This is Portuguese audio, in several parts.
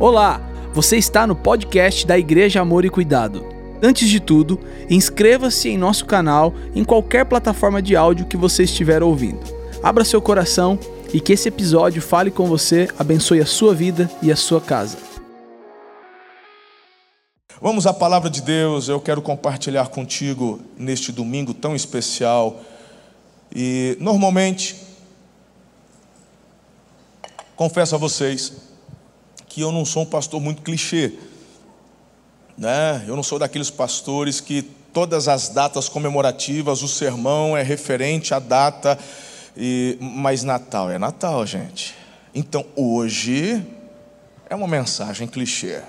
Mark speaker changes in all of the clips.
Speaker 1: Olá, você está no podcast da Igreja Amor e Cuidado. Antes de tudo, inscreva-se em nosso canal em qualquer plataforma de áudio que você estiver ouvindo. Abra seu coração e que esse episódio fale com você, abençoe a sua vida e a sua casa.
Speaker 2: Vamos à palavra de Deus, eu quero compartilhar contigo neste domingo tão especial. E normalmente, confesso a vocês que eu não sou um pastor muito clichê, né? Eu não sou daqueles pastores que todas as datas comemorativas, o sermão é referente à data, e, mas Natal é Natal, gente. Então hoje é uma mensagem clichê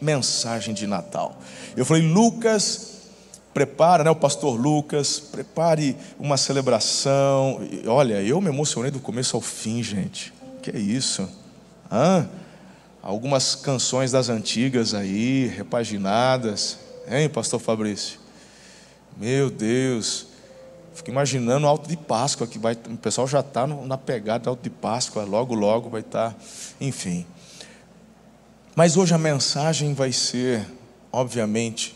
Speaker 2: mensagem de Natal. Eu falei, Lucas, prepara, né, o pastor Lucas, prepare uma celebração. E, olha, eu me emocionei do começo ao fim, gente. Que é isso? Hã? Algumas canções das antigas aí, repaginadas. Hein, pastor Fabrício? Meu Deus. Fico imaginando o alto de Páscoa, que vai, o pessoal já está na pegada do alto de Páscoa, logo, logo vai estar, tá, enfim. Mas hoje a mensagem vai ser, obviamente,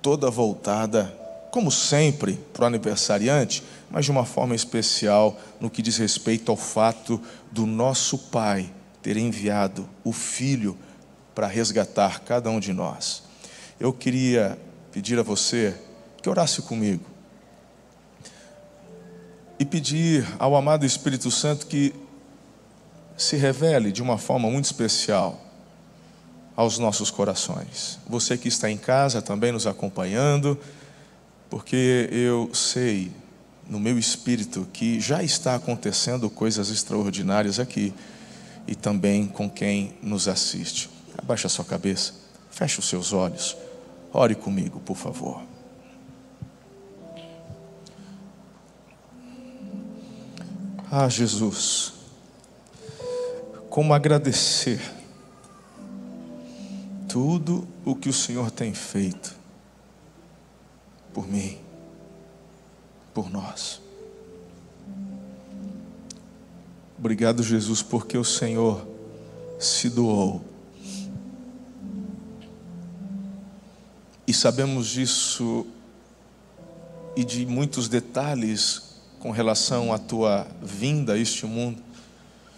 Speaker 2: toda voltada, como sempre, para o aniversariante, mas de uma forma especial no que diz respeito ao fato do nosso Pai ter enviado o Filho para resgatar cada um de nós. Eu queria pedir a você que orasse comigo e pedir ao amado Espírito Santo que se revele de uma forma muito especial aos nossos corações. Você que está em casa também nos acompanhando, porque eu sei no meu espírito que já está acontecendo coisas extraordinárias aqui e também com quem nos assiste. Abaixe a sua cabeça, feche os seus olhos, ore comigo, por favor. Ah, Jesus como agradecer tudo o que o Senhor tem feito por mim, por nós. Obrigado, Jesus, porque o Senhor se doou. E sabemos disso e de muitos detalhes com relação à tua vinda a este mundo.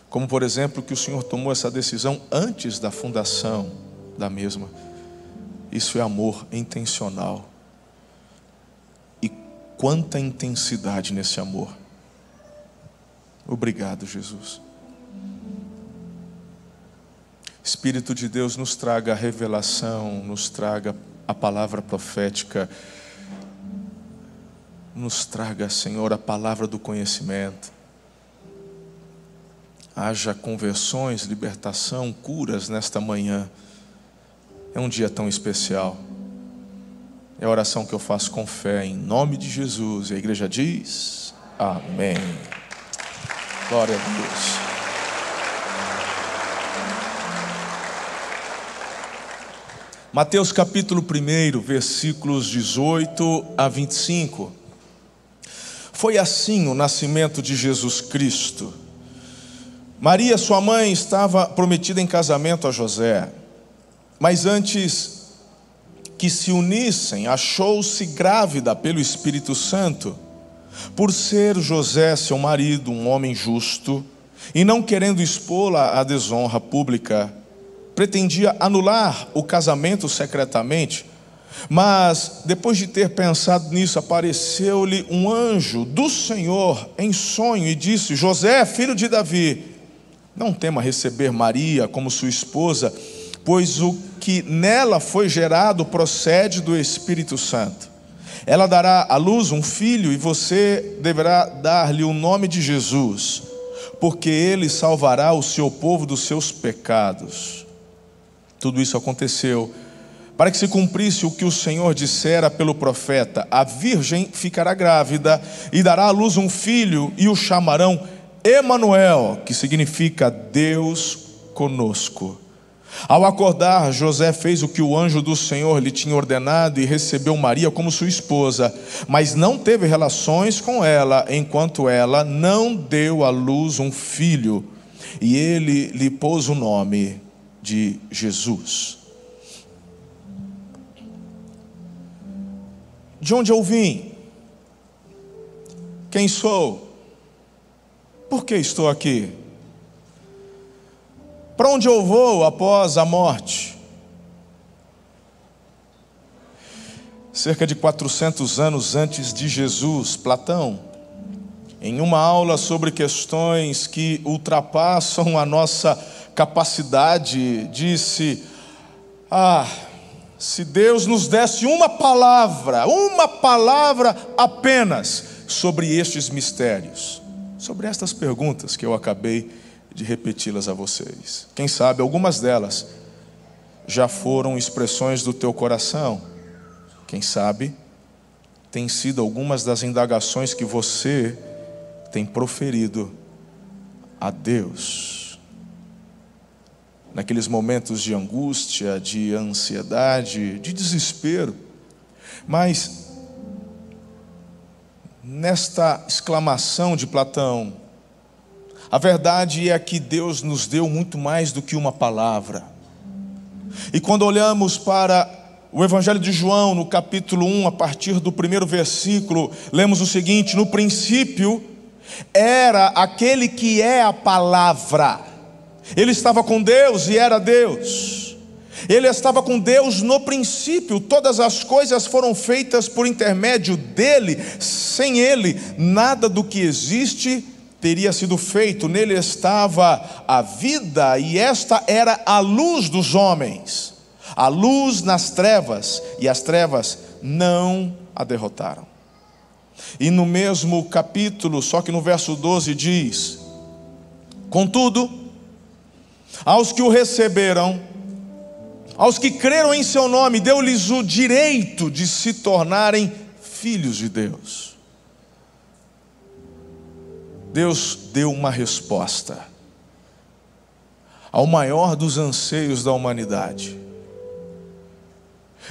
Speaker 2: Como, por exemplo, que o Senhor tomou essa decisão antes da fundação da mesma. Isso é amor intencional. E quanta intensidade nesse amor. Obrigado, Jesus. Espírito de Deus nos traga a revelação, nos traga a palavra profética, nos traga, Senhor, a palavra do conhecimento haja conversões, libertação, curas nesta manhã. É um dia tão especial. É a oração que eu faço com fé, em nome de Jesus. E a igreja diz: Amém. Glória a Deus. Mateus capítulo 1, versículos 18 a 25. Foi assim o nascimento de Jesus Cristo. Maria, sua mãe, estava prometida em casamento a José, mas antes que se unissem, achou-se grávida pelo Espírito Santo. Por ser José, seu marido, um homem justo, e não querendo expô-la à desonra pública, pretendia anular o casamento secretamente. Mas, depois de ter pensado nisso, apareceu-lhe um anjo do Senhor em sonho e disse: José, filho de Davi, não tema receber Maria como sua esposa, pois o que nela foi gerado procede do Espírito Santo. Ela dará à luz um filho e você deverá dar-lhe o nome de Jesus, porque ele salvará o seu povo dos seus pecados. Tudo isso aconteceu para que se cumprisse o que o Senhor dissera pelo profeta: a virgem ficará grávida e dará à luz um filho e o chamarão Emanuel, que significa Deus conosco. Ao acordar, José fez o que o anjo do Senhor lhe tinha ordenado e recebeu Maria como sua esposa, mas não teve relações com ela enquanto ela não deu à luz um filho, e ele lhe pôs o nome de Jesus. De onde eu vim? Quem sou? Por que estou aqui? Para onde eu vou após a morte? Cerca de 400 anos antes de Jesus, Platão, em uma aula sobre questões que ultrapassam a nossa capacidade, disse: Ah, se Deus nos desse uma palavra, uma palavra apenas sobre estes mistérios, sobre estas perguntas que eu acabei de repeti-las a vocês. Quem sabe algumas delas já foram expressões do teu coração. Quem sabe tem sido algumas das indagações que você tem proferido a Deus naqueles momentos de angústia, de ansiedade, de desespero. Mas, nesta exclamação de Platão, a verdade é que Deus nos deu muito mais do que uma palavra. E quando olhamos para o Evangelho de João, no capítulo 1, a partir do primeiro versículo, lemos o seguinte: No princípio era aquele que é a palavra ele estava com Deus e era Deus. Ele estava com Deus no princípio, todas as coisas foram feitas por intermédio dele, sem ele, nada do que existe teria sido feito, nele estava a vida, e esta era a luz dos homens, a luz nas trevas, e as trevas não a derrotaram. E no mesmo capítulo, só que no verso 12 diz: Contudo, aos que o receberam, aos que creram em seu nome, deu-lhes o direito de se tornarem filhos de Deus. Deus deu uma resposta ao maior dos anseios da humanidade.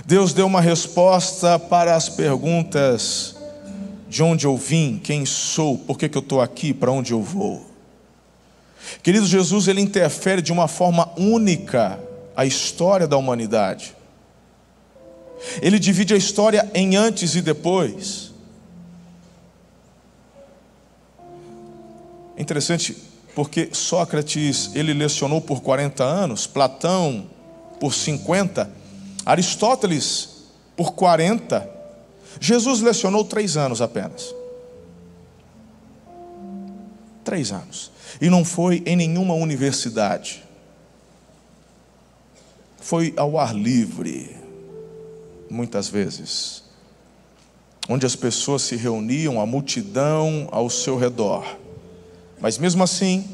Speaker 2: Deus deu uma resposta para as perguntas: de onde eu vim, quem sou, por que, que eu estou aqui, para onde eu vou. Querido, Jesus ele interfere de uma forma única a história da humanidade. Ele divide a história em antes e depois. É interessante porque Sócrates ele lecionou por 40 anos, Platão por 50, Aristóteles por 40, Jesus lecionou três anos apenas. Três anos. E não foi em nenhuma universidade. Foi ao ar livre, muitas vezes, onde as pessoas se reuniam, a multidão ao seu redor. Mas mesmo assim,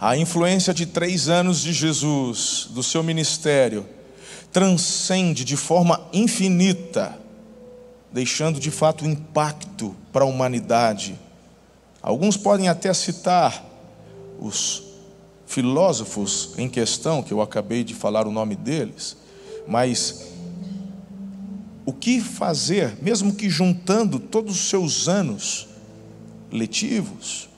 Speaker 2: a influência de três anos de Jesus, do seu ministério, transcende de forma infinita, deixando de fato impacto para a humanidade. Alguns podem até citar os filósofos em questão, que eu acabei de falar o nome deles, mas o que fazer, mesmo que juntando todos os seus anos letivos,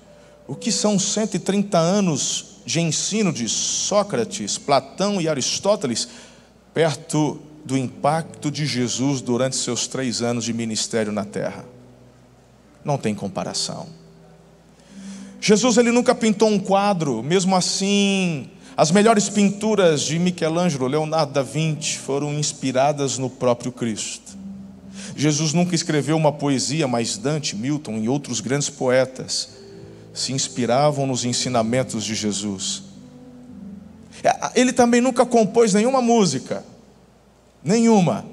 Speaker 2: o que são 130 anos de ensino de Sócrates, Platão e Aristóteles, perto do impacto de Jesus durante seus três anos de ministério na terra? Não tem comparação. Jesus ele nunca pintou um quadro, mesmo assim, as melhores pinturas de Michelangelo, Leonardo da Vinci foram inspiradas no próprio Cristo. Jesus nunca escreveu uma poesia, mas Dante, Milton e outros grandes poetas se inspiravam nos ensinamentos de Jesus. É, ele também nunca compôs nenhuma música, nenhuma.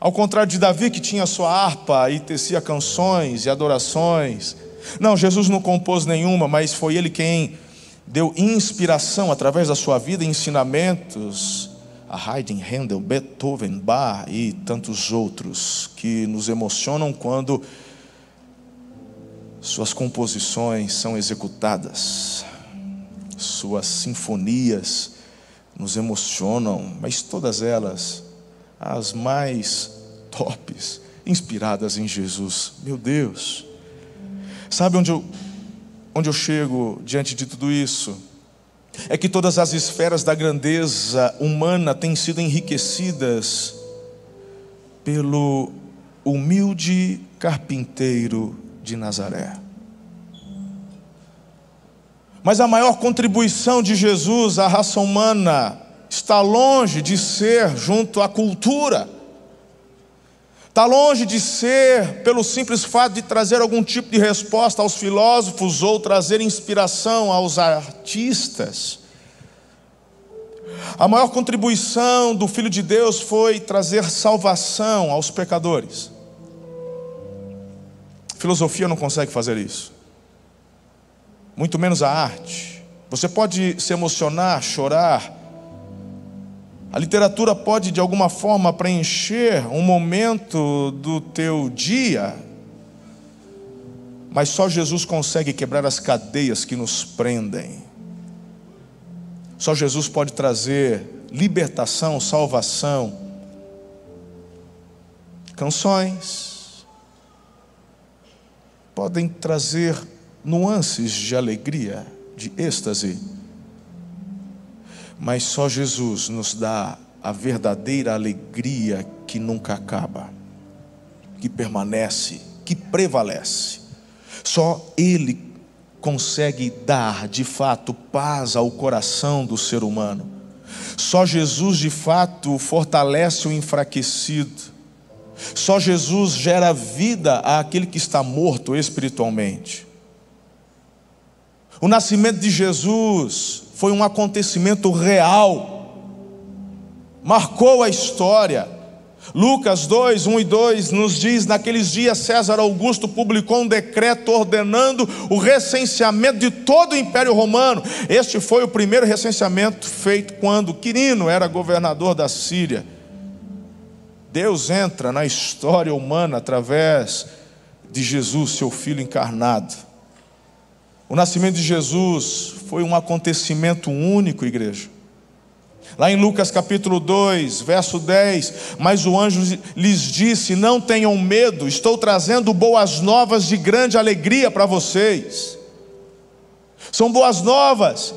Speaker 2: Ao contrário de Davi, que tinha sua harpa e tecia canções e adorações. Não, Jesus não compôs nenhuma, mas foi ele quem deu inspiração através da sua vida e ensinamentos a Haydn, Handel, Beethoven, Bach e tantos outros que nos emocionam quando suas composições são executadas, suas sinfonias nos emocionam, mas todas elas, as mais tops, inspiradas em Jesus. Meu Deus, Sabe onde eu, onde eu chego diante de tudo isso? é que todas as esferas da grandeza humana têm sido enriquecidas pelo humilde carpinteiro de Nazaré. Mas a maior contribuição de Jesus à raça humana está longe de ser junto à cultura. Está longe de ser pelo simples fato de trazer algum tipo de resposta aos filósofos ou trazer inspiração aos artistas. A maior contribuição do Filho de Deus foi trazer salvação aos pecadores. Filosofia não consegue fazer isso, muito menos a arte. Você pode se emocionar, chorar, a literatura pode de alguma forma preencher um momento do teu dia, mas só Jesus consegue quebrar as cadeias que nos prendem. Só Jesus pode trazer libertação, salvação. Canções podem trazer nuances de alegria, de êxtase mas só Jesus nos dá a verdadeira alegria que nunca acaba, que permanece, que prevalece. Só Ele consegue dar de fato paz ao coração do ser humano. Só Jesus de fato fortalece o enfraquecido. Só Jesus gera vida àquele que está morto espiritualmente. O nascimento de Jesus foi um acontecimento real, marcou a história. Lucas 2, 1 e 2 nos diz: Naqueles dias César Augusto publicou um decreto ordenando o recenseamento de todo o Império Romano. Este foi o primeiro recenseamento feito quando Quirino era governador da Síria. Deus entra na história humana através de Jesus, seu Filho encarnado. O nascimento de Jesus foi um acontecimento único, igreja. Lá em Lucas capítulo 2, verso 10, mas o anjo lhes disse: Não tenham medo, estou trazendo boas novas de grande alegria para vocês. São boas novas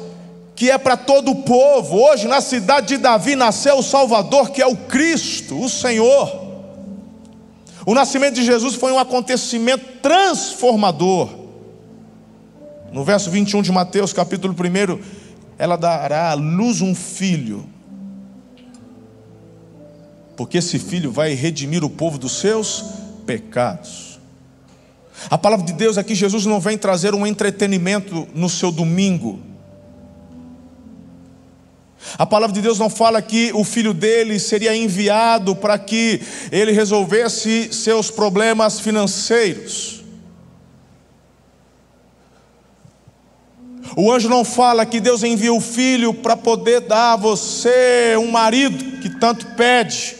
Speaker 2: que é para todo o povo. Hoje, na cidade de Davi, nasceu o Salvador, que é o Cristo, o Senhor. O nascimento de Jesus foi um acontecimento transformador. No verso 21 de Mateus, capítulo 1, ela dará à luz um filho. Porque esse filho vai redimir o povo dos seus pecados. A palavra de Deus aqui, Jesus não vem trazer um entretenimento no seu domingo. A palavra de Deus não fala que o filho dele seria enviado para que ele resolvesse seus problemas financeiros. O anjo não fala que Deus envia o filho para poder dar a você um marido que tanto pede.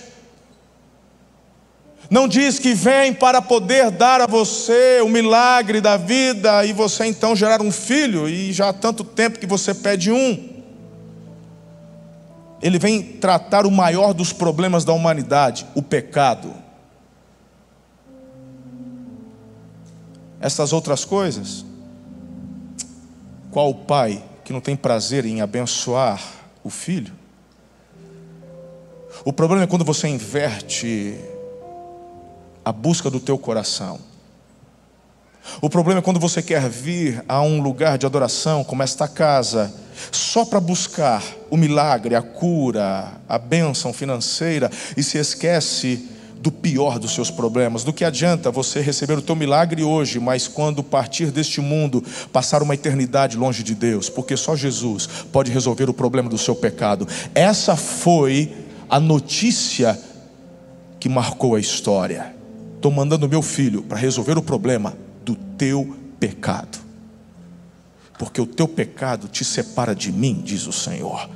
Speaker 2: Não diz que vem para poder dar a você o milagre da vida e você então gerar um filho, e já há tanto tempo que você pede um. Ele vem tratar o maior dos problemas da humanidade, o pecado. Essas outras coisas qual pai que não tem prazer em abençoar o filho? O problema é quando você inverte a busca do teu coração. O problema é quando você quer vir a um lugar de adoração como esta casa, só para buscar o milagre, a cura, a bênção financeira e se esquece do pior dos seus problemas. Do que adianta você receber o teu milagre hoje, mas quando partir deste mundo, passar uma eternidade longe de Deus, porque só Jesus pode resolver o problema do seu pecado. Essa foi a notícia que marcou a história. Estou mandando meu filho para resolver o problema do teu pecado. Porque o teu pecado te separa de mim, diz o Senhor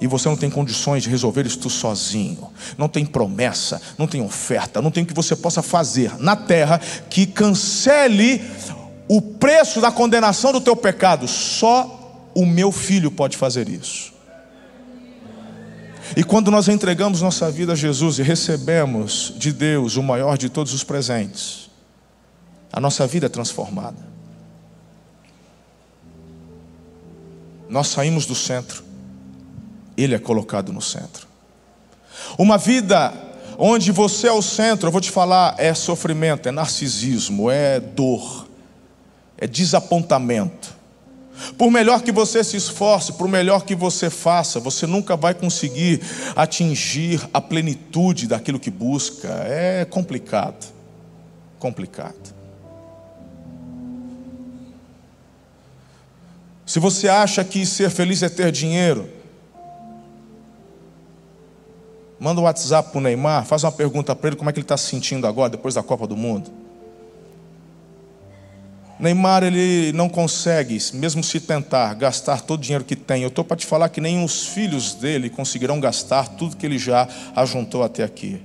Speaker 2: e você não tem condições de resolver isso sozinho, não tem promessa, não tem oferta, não tem o que você possa fazer na terra que cancele o preço da condenação do teu pecado, só o meu filho pode fazer isso. E quando nós entregamos nossa vida a Jesus e recebemos de Deus o maior de todos os presentes, a nossa vida é transformada. Nós saímos do centro, Ele é colocado no centro. Uma vida onde você é o centro, eu vou te falar, é sofrimento, é narcisismo, é dor, é desapontamento. Por melhor que você se esforce, por melhor que você faça, você nunca vai conseguir atingir a plenitude daquilo que busca. É complicado. Complicado. Se você acha que ser feliz é ter dinheiro, manda um WhatsApp para o Neymar, faz uma pergunta para ele como é que ele está se sentindo agora, depois da Copa do Mundo. Neymar ele não consegue, mesmo se tentar, gastar todo o dinheiro que tem. Eu estou para te falar que nem os filhos dele conseguirão gastar tudo que ele já ajuntou até aqui.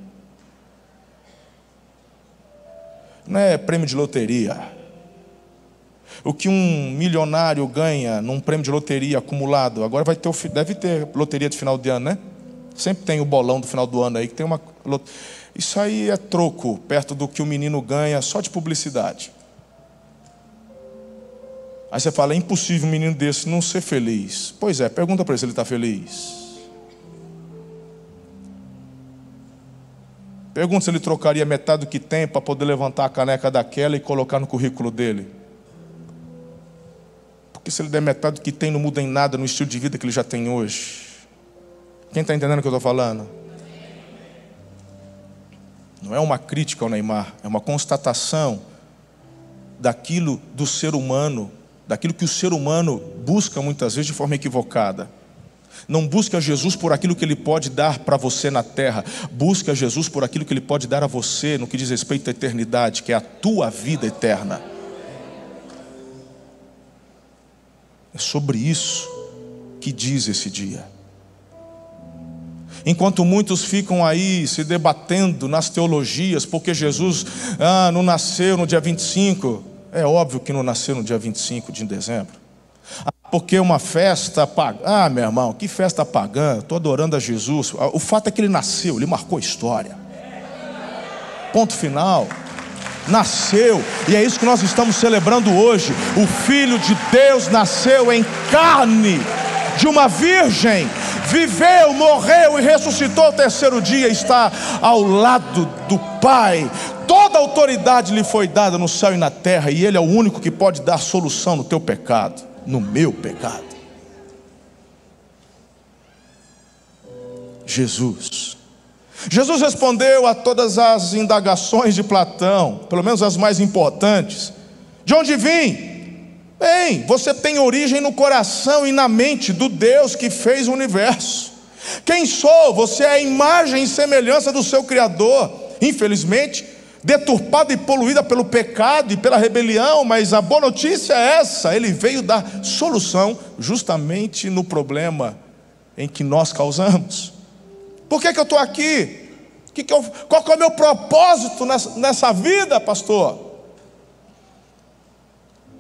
Speaker 2: Não é prêmio de loteria. O que um milionário ganha num prêmio de loteria acumulado, agora vai ter, deve ter loteria de final de ano, né? Sempre tem o bolão do final do ano aí que tem uma. Isso aí é troco perto do que o menino ganha só de publicidade. Aí você fala, é impossível um menino desse não ser feliz. Pois é, pergunta para ele se ele está feliz. Pergunta se ele trocaria metade do que tem para poder levantar a caneca daquela e colocar no currículo dele. Porque se ele der metade do que tem, não muda em nada no estilo de vida que ele já tem hoje. Quem está entendendo o que eu estou falando? Não é uma crítica ao Neymar, é uma constatação daquilo do ser humano, daquilo que o ser humano busca muitas vezes de forma equivocada. Não busca Jesus por aquilo que ele pode dar para você na terra, busca Jesus por aquilo que ele pode dar a você no que diz respeito à eternidade, que é a tua vida eterna. É sobre isso que diz esse dia. Enquanto muitos ficam aí se debatendo nas teologias, porque Jesus ah, não nasceu no dia 25, é óbvio que não nasceu no dia 25 de dezembro. Ah, porque uma festa pagã, ah, meu irmão, que festa pagã, estou adorando a Jesus. Ah, o fato é que ele nasceu, ele marcou a história. Ponto final nasceu, e é isso que nós estamos celebrando hoje. O Filho de Deus nasceu em carne de uma virgem, viveu, morreu e ressuscitou o terceiro dia, está ao lado do Pai. Toda autoridade lhe foi dada no céu e na terra, e Ele é o único que pode dar solução no teu pecado, no meu pecado. Jesus. Jesus respondeu a todas as indagações de Platão, pelo menos as mais importantes. De onde vim? Bem, você tem origem no coração e na mente do Deus que fez o universo. Quem sou? Você é a imagem e semelhança do seu Criador. Infelizmente, deturpada e poluída pelo pecado e pela rebelião, mas a boa notícia é essa: ele veio dar solução justamente no problema em que nós causamos. Por que, que eu estou aqui? Que que eu, qual que é o meu propósito nessa, nessa vida, pastor?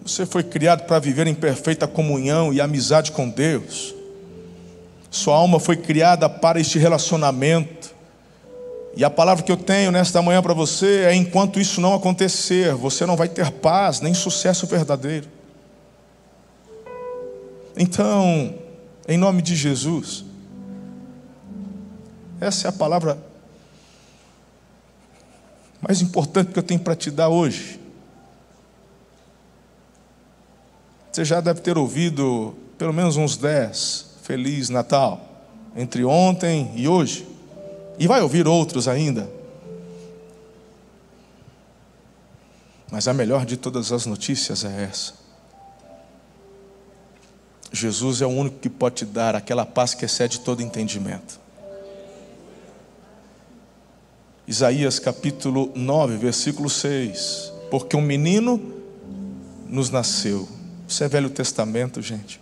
Speaker 2: Você foi criado para viver em perfeita comunhão e amizade com Deus. Sua alma foi criada para este relacionamento. E a palavra que eu tenho nesta manhã para você é: enquanto isso não acontecer, você não vai ter paz nem sucesso verdadeiro. Então, em nome de Jesus, essa é a palavra mais importante que eu tenho para te dar hoje. Você já deve ter ouvido pelo menos uns dez Feliz Natal, entre ontem e hoje, e vai ouvir outros ainda. Mas a melhor de todas as notícias é essa. Jesus é o único que pode te dar aquela paz que excede todo entendimento. Isaías capítulo 9, versículo 6. Porque um menino nos nasceu. Isso é Velho Testamento, gente.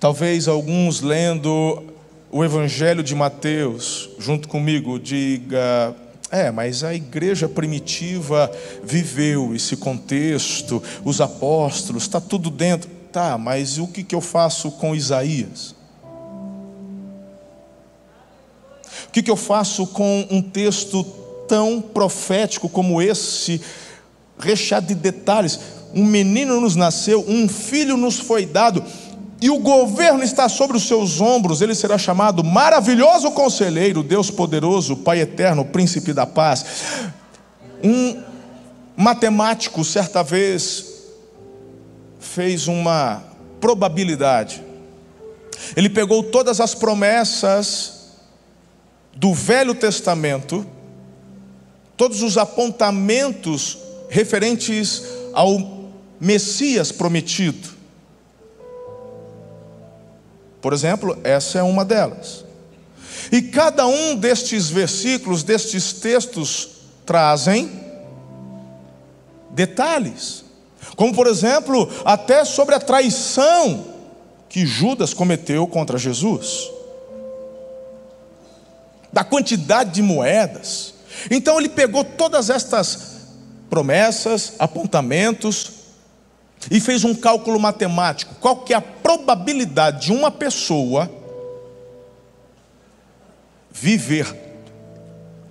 Speaker 2: Talvez alguns lendo o Evangelho de Mateus, junto comigo, diga: é, mas a igreja primitiva viveu esse contexto, os apóstolos, está tudo dentro. Tá, mas o que, que eu faço com Isaías? Que, que eu faço com um texto tão profético como esse, recheado de detalhes? um menino nos nasceu, um filho nos foi dado, e o governo está sobre os seus ombros, ele será chamado Maravilhoso Conselheiro, Deus Poderoso, Pai Eterno, Príncipe da Paz. Um matemático, certa vez, fez uma probabilidade. Ele pegou todas as promessas do Velho Testamento, todos os apontamentos referentes ao Messias prometido. Por exemplo, essa é uma delas. E cada um destes versículos, destes textos, trazem detalhes. Como, por exemplo, até sobre a traição que Judas cometeu contra Jesus, da quantidade de moedas. Então ele pegou todas estas promessas, apontamentos e fez um cálculo matemático. Qual que é a probabilidade de uma pessoa viver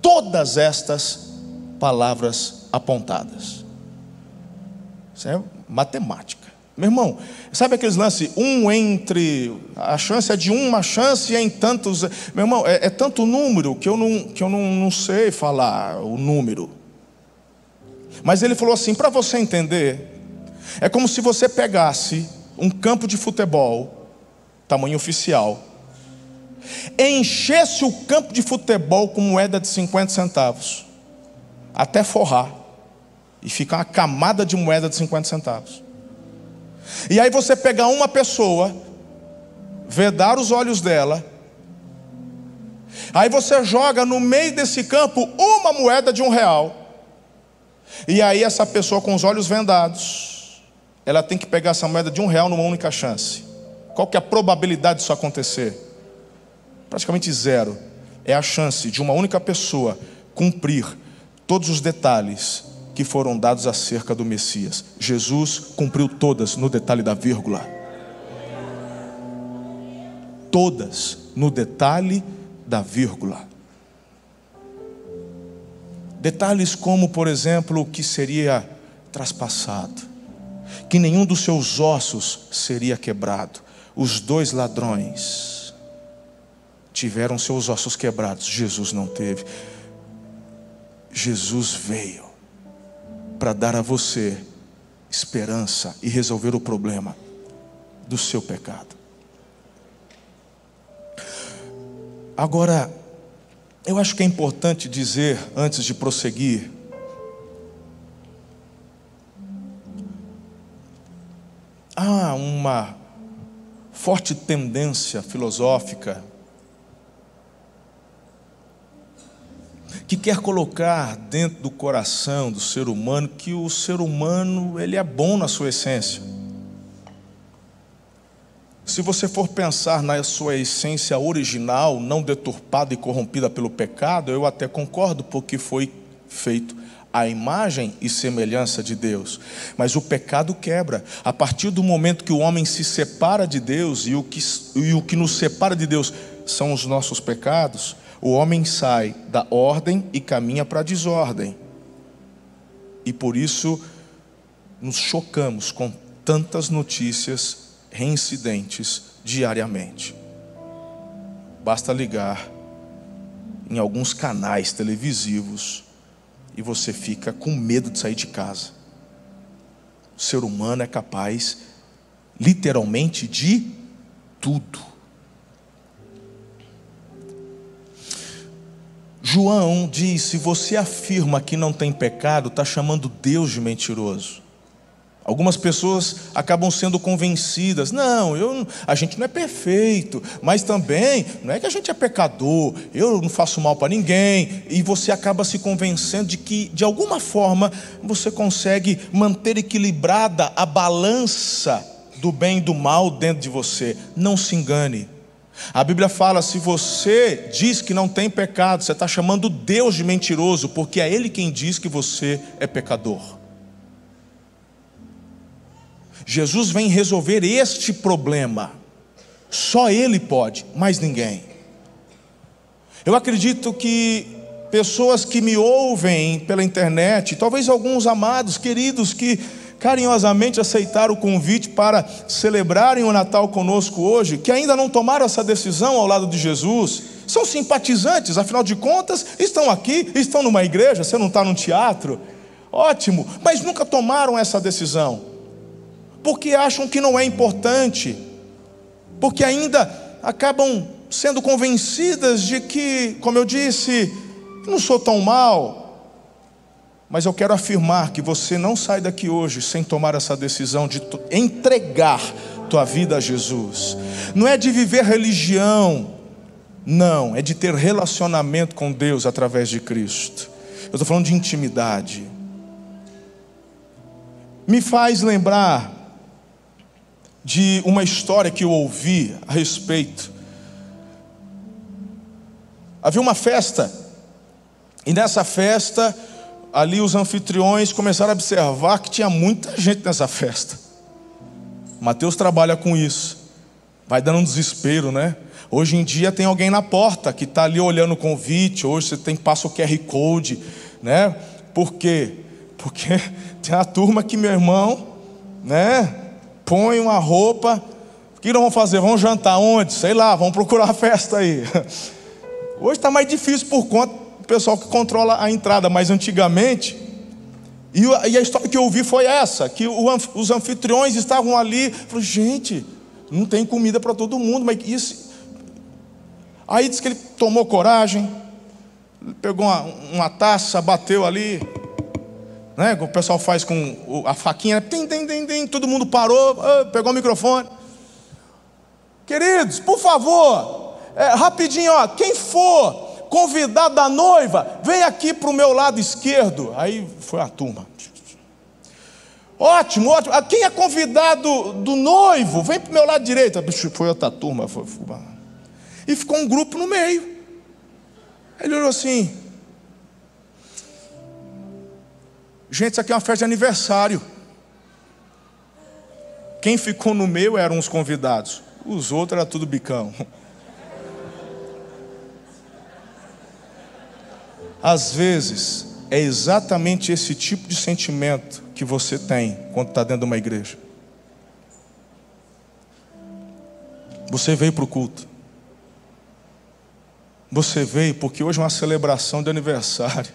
Speaker 2: todas estas palavras apontadas? Isso é matemática. Meu irmão, sabe aqueles lances? Um entre. A chance é de uma chance em tantos. Meu irmão, é, é tanto número que eu, não, que eu não, não sei falar o número. Mas ele falou assim: para você entender, é como se você pegasse um campo de futebol, tamanho oficial, enchesse o campo de futebol com moeda de 50 centavos, até forrar, e fica uma camada de moeda de 50 centavos. E aí você pegar uma pessoa, vedar os olhos dela, aí você joga no meio desse campo uma moeda de um real, e aí essa pessoa com os olhos vendados, ela tem que pegar essa moeda de um real numa única chance. Qual que é a probabilidade disso acontecer? Praticamente zero. É a chance de uma única pessoa cumprir todos os detalhes que foram dados acerca do Messias. Jesus cumpriu todas no detalhe da vírgula. Todas no detalhe da vírgula. Detalhes como, por exemplo, que seria traspassado, que nenhum dos seus ossos seria quebrado. Os dois ladrões tiveram seus ossos quebrados, Jesus não teve. Jesus veio para dar a você esperança e resolver o problema do seu pecado. Agora, eu acho que é importante dizer, antes de prosseguir, há uma forte tendência filosófica que quer colocar dentro do coração do ser humano que o ser humano ele é bom na sua essência. Se você for pensar na sua essência original, não deturpada e corrompida pelo pecado, eu até concordo, porque foi feito a imagem e semelhança de Deus. Mas o pecado quebra. A partir do momento que o homem se separa de Deus, e o que, e o que nos separa de Deus são os nossos pecados, o homem sai da ordem e caminha para a desordem. E por isso nos chocamos com tantas notícias reincidentes diariamente. Basta ligar em alguns canais televisivos e você fica com medo de sair de casa. O ser humano é capaz, literalmente, de tudo. João diz: se você afirma que não tem pecado, está chamando Deus de mentiroso. Algumas pessoas acabam sendo convencidas, não, eu, a gente não é perfeito, mas também não é que a gente é pecador, eu não faço mal para ninguém, e você acaba se convencendo de que, de alguma forma, você consegue manter equilibrada a balança do bem e do mal dentro de você. Não se engane, a Bíblia fala: se você diz que não tem pecado, você está chamando Deus de mentiroso, porque é Ele quem diz que você é pecador. Jesus vem resolver este problema, só Ele pode, mais ninguém. Eu acredito que pessoas que me ouvem pela internet, talvez alguns amados, queridos, que carinhosamente aceitaram o convite para celebrarem o Natal conosco hoje, que ainda não tomaram essa decisão ao lado de Jesus, são simpatizantes, afinal de contas, estão aqui, estão numa igreja, você não está num teatro, ótimo, mas nunca tomaram essa decisão, porque acham que não é importante, porque ainda acabam sendo convencidas de que, como eu disse, não sou tão mal, mas eu quero afirmar que você não sai daqui hoje sem tomar essa decisão de entregar tua vida a Jesus. Não é de viver religião, não, é de ter relacionamento com Deus através de Cristo. Eu estou falando de intimidade. Me faz lembrar de uma história que eu ouvi a respeito. Havia uma festa, e nessa festa ali os anfitriões começaram a observar que tinha muita gente nessa festa. Mateus trabalha com isso. Vai dando um desespero, né? Hoje em dia tem alguém na porta que está ali olhando o convite. Hoje você tem passa o QR Code, né? Por quê? Porque tem a turma que meu irmão, né? Põe uma roupa. O que nós vamos fazer? Vamos jantar onde? Sei lá, vamos procurar a festa aí. Hoje está mais difícil por conta pessoal que controla a entrada, mas antigamente, e a história que eu ouvi foi essa: que os anfitriões estavam ali, falou, gente, não tem comida para todo mundo, mas isso. Aí disse que ele tomou coragem, pegou uma, uma taça, bateu ali, né? O pessoal faz com a faquinha, tem, tem, tem, tem, todo mundo parou, pegou o microfone. Queridos, por favor, é, rapidinho, ó, quem for convidado da noiva, vem aqui para o meu lado esquerdo. Aí foi a turma. Ótimo, ótimo. Ah, quem é convidado do noivo, vem para o meu lado direito. Foi outra turma. Foi, foi. E ficou um grupo no meio. Ele olhou assim. Gente, isso aqui é uma festa de aniversário. Quem ficou no meio eram os convidados. Os outros era tudo bicão. Às vezes, é exatamente esse tipo de sentimento que você tem quando está dentro de uma igreja. Você veio para o culto. Você veio porque hoje é uma celebração de aniversário.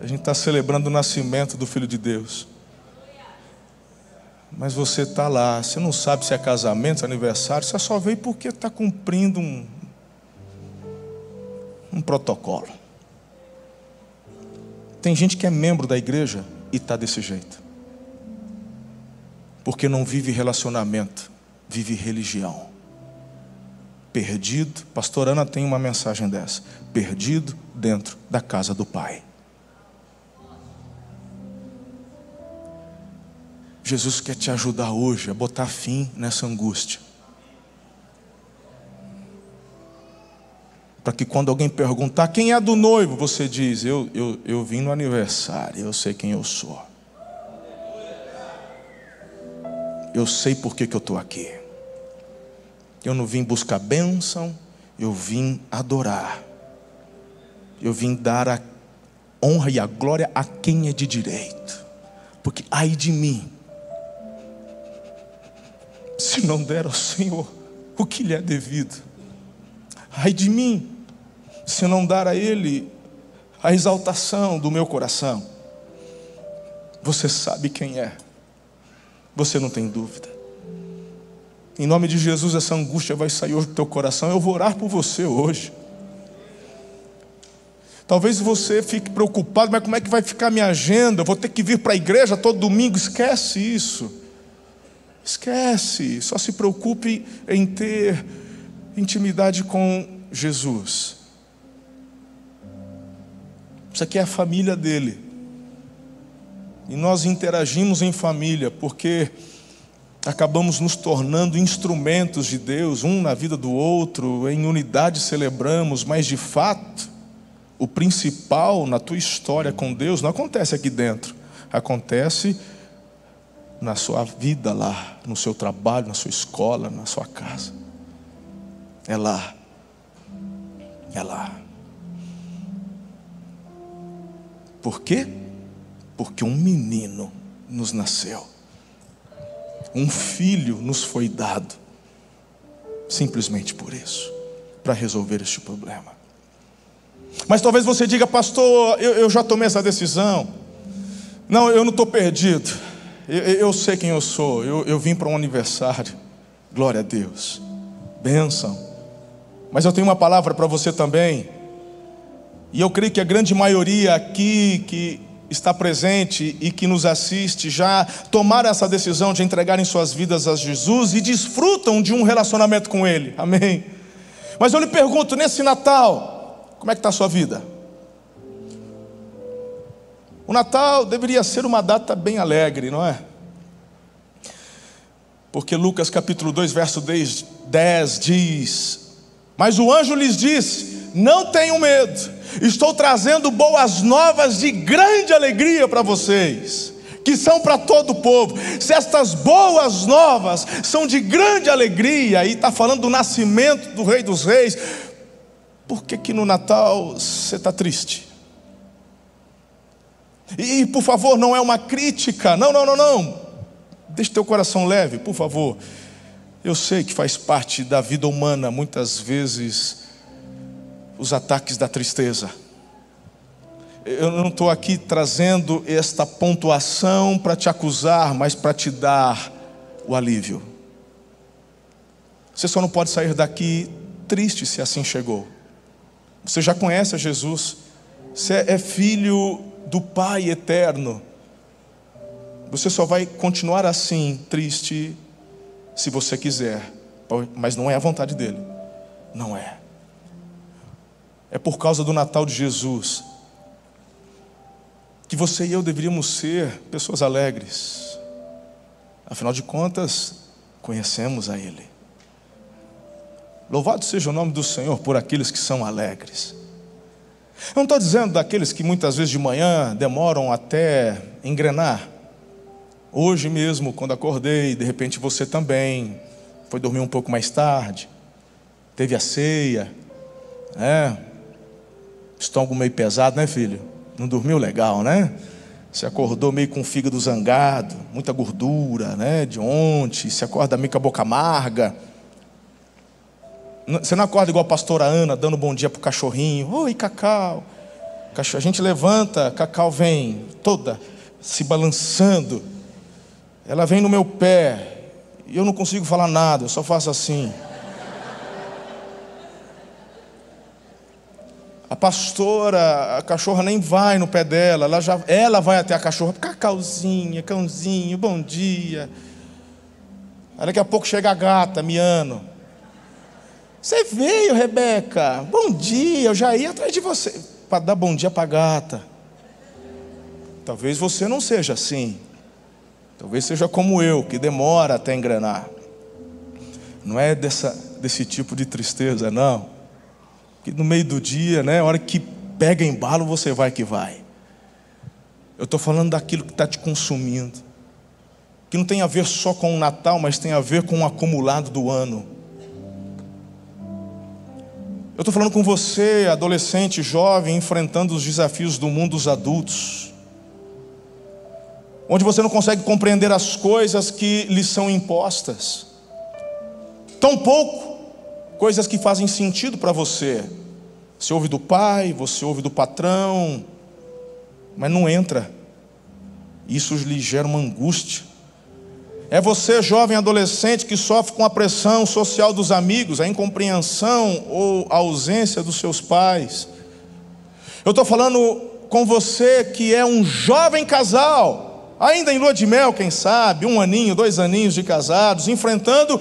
Speaker 2: A gente está celebrando o nascimento do Filho de Deus. Mas você está lá, você não sabe se é casamento, se é aniversário, você só veio porque está cumprindo um, um protocolo. Tem gente que é membro da igreja e está desse jeito. Porque não vive relacionamento, vive religião. Perdido, pastor Ana tem uma mensagem dessa. Perdido dentro da casa do Pai. Jesus quer te ajudar hoje a botar fim nessa angústia. Para que quando alguém perguntar quem é do noivo, você diz: eu, eu, eu vim no aniversário, eu sei quem eu sou. Eu sei por que, que eu estou aqui. Eu não vim buscar bênção, eu vim adorar. Eu vim dar a honra e a glória a quem é de direito. Porque ai de mim, se não der ao Senhor o que lhe é devido. Ai de mim, se não dar a Ele a exaltação do meu coração. Você sabe quem é, você não tem dúvida. Em nome de Jesus, essa angústia vai sair do teu coração. Eu vou orar por você hoje. Talvez você fique preocupado, mas como é que vai ficar minha agenda? Vou ter que vir para a igreja todo domingo. Esquece isso. Esquece. Só se preocupe em ter intimidade com Jesus. Isso aqui é a família dele. E nós interagimos em família porque acabamos nos tornando instrumentos de Deus, um na vida do outro, em unidade celebramos, mas de fato, o principal na tua história com Deus não acontece aqui dentro, acontece na sua vida lá, no seu trabalho, na sua escola, na sua casa. É lá. É lá. Por quê? Porque um menino nos nasceu. Um filho nos foi dado, simplesmente por isso, para resolver este problema. Mas talvez você diga, pastor, eu, eu já tomei essa decisão. Não, eu não estou perdido. Eu, eu, sei quem eu sou. Eu, eu vim para um aniversário. Glória a Deus. Bênção. Mas eu tenho uma palavra para você também. E eu creio que a grande maioria aqui que está presente e que nos assiste já tomaram essa decisão de entregarem suas vidas a Jesus e desfrutam de um relacionamento com Ele. Amém. Mas eu lhe pergunto, nesse Natal, como é que está a sua vida? O Natal deveria ser uma data bem alegre, não é? Porque Lucas capítulo 2, verso 10, 10 diz: Mas o anjo lhes disse: Não tenham medo, estou trazendo boas novas de grande alegria para vocês, que são para todo o povo. Se estas boas novas são de grande alegria, e está falando do nascimento do Rei dos Reis, por que, que no Natal você está triste? E, por favor, não é uma crítica. Não, não, não, não. Deixe teu coração leve, por favor. Eu sei que faz parte da vida humana, muitas vezes, os ataques da tristeza. Eu não estou aqui trazendo esta pontuação para te acusar, mas para te dar o alívio. Você só não pode sair daqui triste se assim chegou. Você já conhece a Jesus, você é filho do Pai eterno. Você só vai continuar assim, triste, se você quiser, mas não é a vontade dele. Não é. É por causa do Natal de Jesus que você e eu deveríamos ser pessoas alegres. Afinal de contas, conhecemos a Ele. Louvado seja o nome do Senhor por aqueles que são alegres. Eu não estou dizendo daqueles que muitas vezes de manhã demoram até engrenar. Hoje mesmo, quando acordei, de repente você também foi dormir um pouco mais tarde, teve a ceia, né? Estômago meio pesado, né, filho? Não dormiu legal, né? Você acordou meio com o fígado zangado, muita gordura, né? De ontem, se acorda meio com a boca amarga. Você não acorda igual a pastora Ana, dando bom dia pro cachorrinho. Oi, Cacau. A gente levanta, Cacau vem toda se balançando. Ela vem no meu pé. E eu não consigo falar nada, eu só faço assim. A pastora, a cachorra nem vai no pé dela, ela, já, ela vai até a cachorra, cacauzinha, cãozinho, bom dia. Aí daqui a pouco chega a gata, miando. Você veio, Rebeca? Bom dia, eu já ia atrás de você para dar bom dia para a gata. Talvez você não seja assim. Talvez seja como eu, que demora até engrenar. Não é dessa, desse tipo de tristeza, não. Que no meio do dia, né, a hora que pega embalo, você vai que vai. Eu estou falando daquilo que está te consumindo. Que não tem a ver só com o Natal, mas tem a ver com o acumulado do ano. Eu estou falando com você, adolescente, jovem, enfrentando os desafios do mundo dos adultos, onde você não consegue compreender as coisas que lhe são impostas, tão pouco coisas que fazem sentido para você. Você ouve do pai, você ouve do patrão, mas não entra. Isso lhe gera uma angústia. É você, jovem adolescente, que sofre com a pressão social dos amigos, a incompreensão ou a ausência dos seus pais. Eu estou falando com você que é um jovem casal, ainda em lua de mel, quem sabe, um aninho, dois aninhos de casados, enfrentando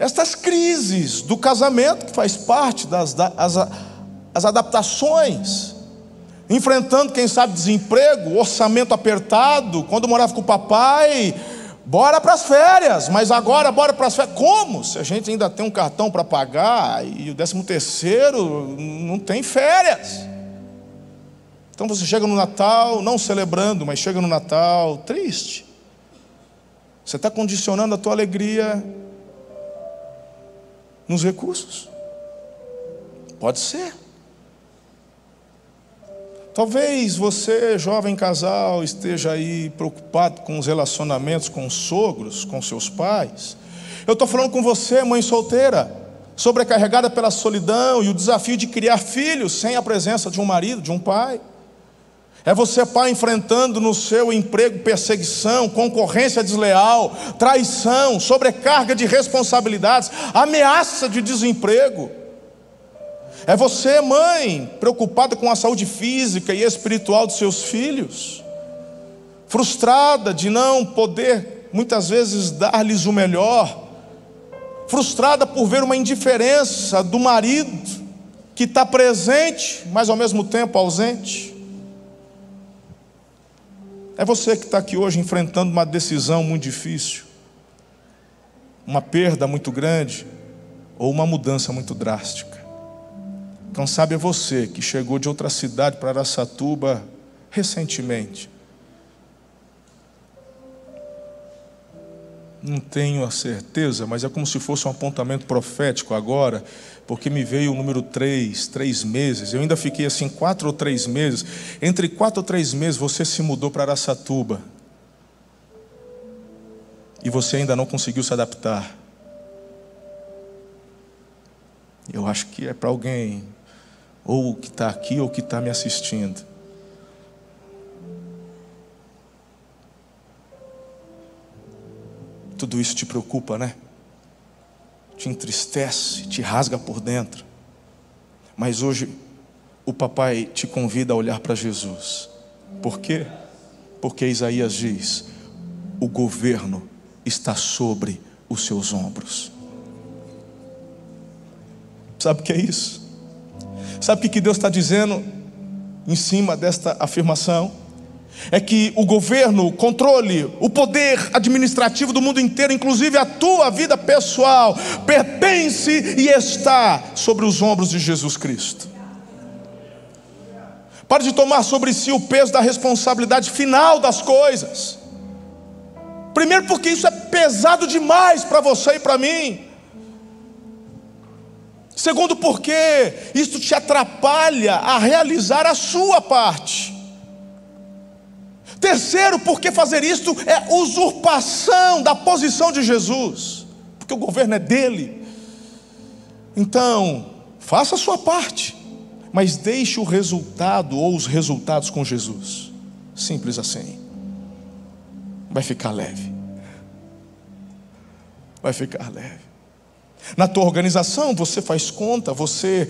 Speaker 2: estas crises do casamento, que faz parte das as, as adaptações enfrentando, quem sabe, desemprego, orçamento apertado. Quando morava com o papai, Bora para as férias, mas agora bora para as férias. Como? Se a gente ainda tem um cartão para pagar e o décimo terceiro não tem férias. Então você chega no Natal, não celebrando, mas chega no Natal triste. Você está condicionando a tua alegria nos recursos. Pode ser. Talvez você, jovem casal, esteja aí preocupado com os relacionamentos com os sogros, com seus pais. Eu estou falando com você, mãe solteira, sobrecarregada pela solidão e o desafio de criar filhos sem a presença de um marido, de um pai. É você, pai, enfrentando no seu emprego perseguição, concorrência desleal, traição, sobrecarga de responsabilidades, ameaça de desemprego. É você, mãe, preocupada com a saúde física e espiritual dos seus filhos, frustrada de não poder, muitas vezes, dar-lhes o melhor, frustrada por ver uma indiferença do marido que está presente, mas ao mesmo tempo ausente. É você que está aqui hoje enfrentando uma decisão muito difícil, uma perda muito grande ou uma mudança muito drástica. Quem sabe é você que chegou de outra cidade para Araçatuba recentemente. Não tenho a certeza, mas é como se fosse um apontamento profético agora, porque me veio o número três, três meses. Eu ainda fiquei assim quatro ou três meses. Entre quatro ou três meses você se mudou para Araçatuba. E você ainda não conseguiu se adaptar. Eu acho que é para alguém ou que está aqui, ou que está me assistindo. Tudo isso te preocupa, né? Te entristece, te rasga por dentro. Mas hoje o papai te convida a olhar para Jesus. Por quê? Porque Isaías diz: o governo está sobre os seus ombros. Sabe o que é isso? Sabe o que Deus está dizendo em cima desta afirmação? É que o governo, o controle, o poder administrativo do mundo inteiro, inclusive a tua vida pessoal, pertence e está sobre os ombros de Jesus Cristo. Pare de tomar sobre si o peso da responsabilidade final das coisas. Primeiro, porque isso é pesado demais para você e para mim. Segundo, porque isto te atrapalha a realizar a sua parte. Terceiro, porque fazer isto é usurpação da posição de Jesus, porque o governo é dele. Então, faça a sua parte, mas deixe o resultado ou os resultados com Jesus. Simples assim. Vai ficar leve. Vai ficar leve. Na tua organização, você faz conta, você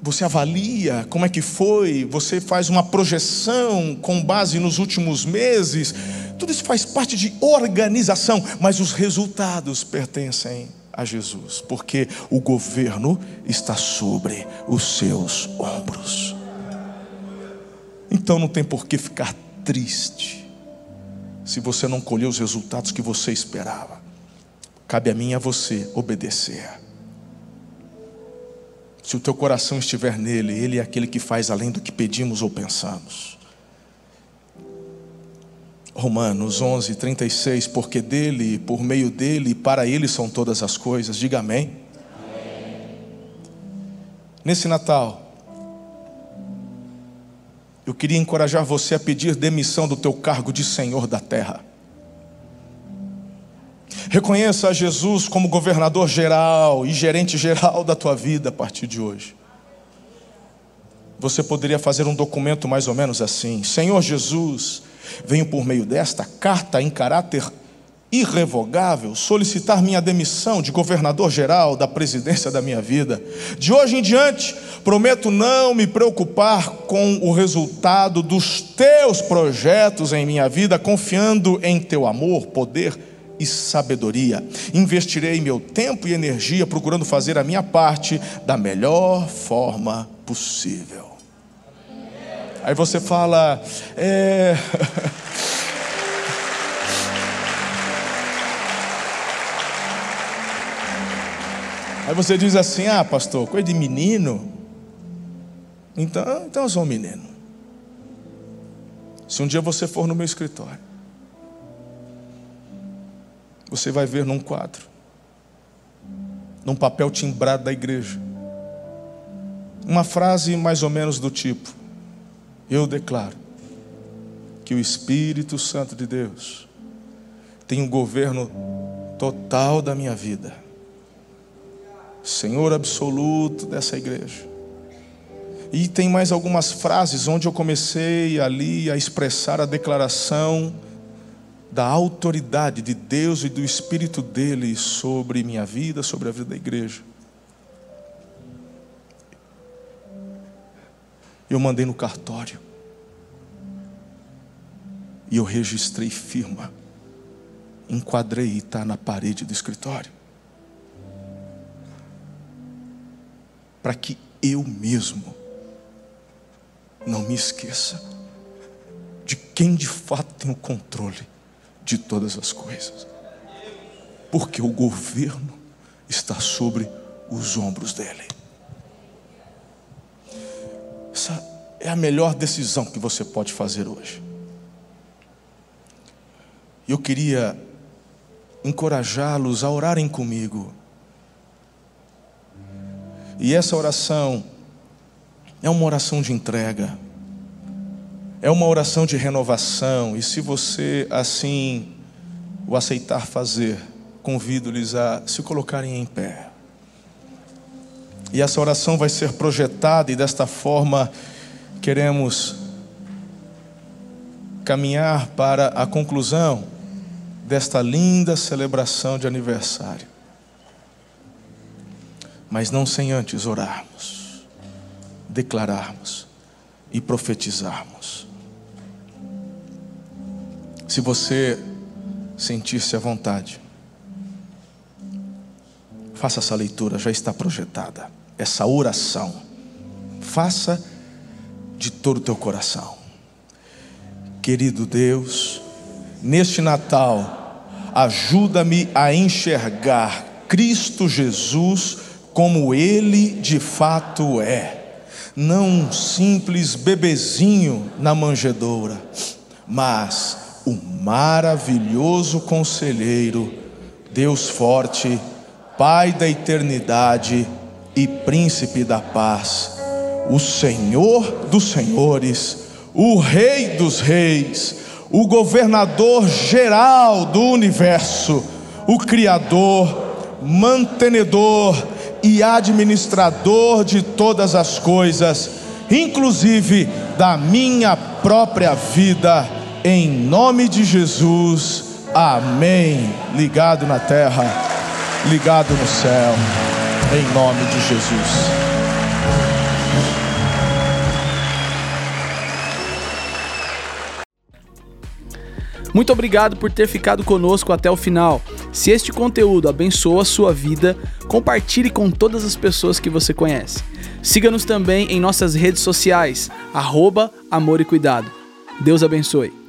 Speaker 2: você avalia como é que foi, você faz uma projeção com base nos últimos meses. Tudo isso faz parte de organização, mas os resultados pertencem a Jesus, porque o governo está sobre os seus ombros. Então não tem por que ficar triste se você não colher os resultados que você esperava. Cabe a mim e a você obedecer. Se o teu coração estiver nele, ele é aquele que faz além do que pedimos ou pensamos. Romanos 11, 36, porque dele, por meio dele e para ele são todas as coisas. Diga amém. amém. Nesse Natal, eu queria encorajar você a pedir demissão do teu cargo de Senhor da terra. Reconheça a Jesus como governador geral e gerente geral da tua vida a partir de hoje. Você poderia fazer um documento mais ou menos assim: Senhor Jesus, venho por meio desta carta em caráter irrevogável solicitar minha demissão de governador geral da presidência da minha vida. De hoje em diante, prometo não me preocupar com o resultado dos teus projetos em minha vida, confiando em teu amor, poder e sabedoria. Investirei meu tempo e energia procurando fazer a minha parte da melhor forma possível. Aí você fala, é. Aí você diz assim: ah, pastor, coisa de menino. Então, então eu sou um menino. Se um dia você for no meu escritório, você vai ver num quadro, num papel timbrado da igreja, uma frase mais ou menos do tipo: Eu declaro que o Espírito Santo de Deus tem o governo total da minha vida, Senhor absoluto dessa igreja. E tem mais algumas frases onde eu comecei ali a expressar a declaração da autoridade de Deus e do Espírito dele sobre minha vida, sobre a vida da igreja. Eu mandei no cartório. E eu registrei firma. Enquadrei e está na parede do escritório. Para que eu mesmo não me esqueça de quem de fato tem o controle de todas as coisas. Porque o governo está sobre os ombros dele. Essa é a melhor decisão que você pode fazer hoje. Eu queria encorajá-los a orarem comigo. E essa oração é uma oração de entrega, é uma oração de renovação, e se você assim o aceitar fazer, convido-lhes a se colocarem em pé. E essa oração vai ser projetada, e desta forma queremos caminhar para a conclusão desta linda celebração de aniversário. Mas não sem antes orarmos declararmos e profetizarmos. Se você sentir-se à vontade, faça essa leitura, já está projetada. Essa oração, faça de todo o teu coração. Querido Deus, neste Natal, ajuda-me a enxergar Cristo Jesus como Ele de fato é não um simples bebezinho na manjedoura, mas o maravilhoso conselheiro, Deus forte, Pai da eternidade e príncipe da paz, o Senhor dos senhores, o Rei dos reis, o governador geral do universo, o Criador, mantenedor, e administrador de todas as coisas, inclusive da minha própria vida, em nome de Jesus. Amém. Ligado na terra, ligado no céu, em nome de Jesus.
Speaker 1: Muito obrigado por ter ficado conosco até o final. Se este conteúdo abençoa a sua vida, compartilhe com todas as pessoas que você conhece. Siga-nos também em nossas redes sociais, arroba Amor e Cuidado. Deus abençoe.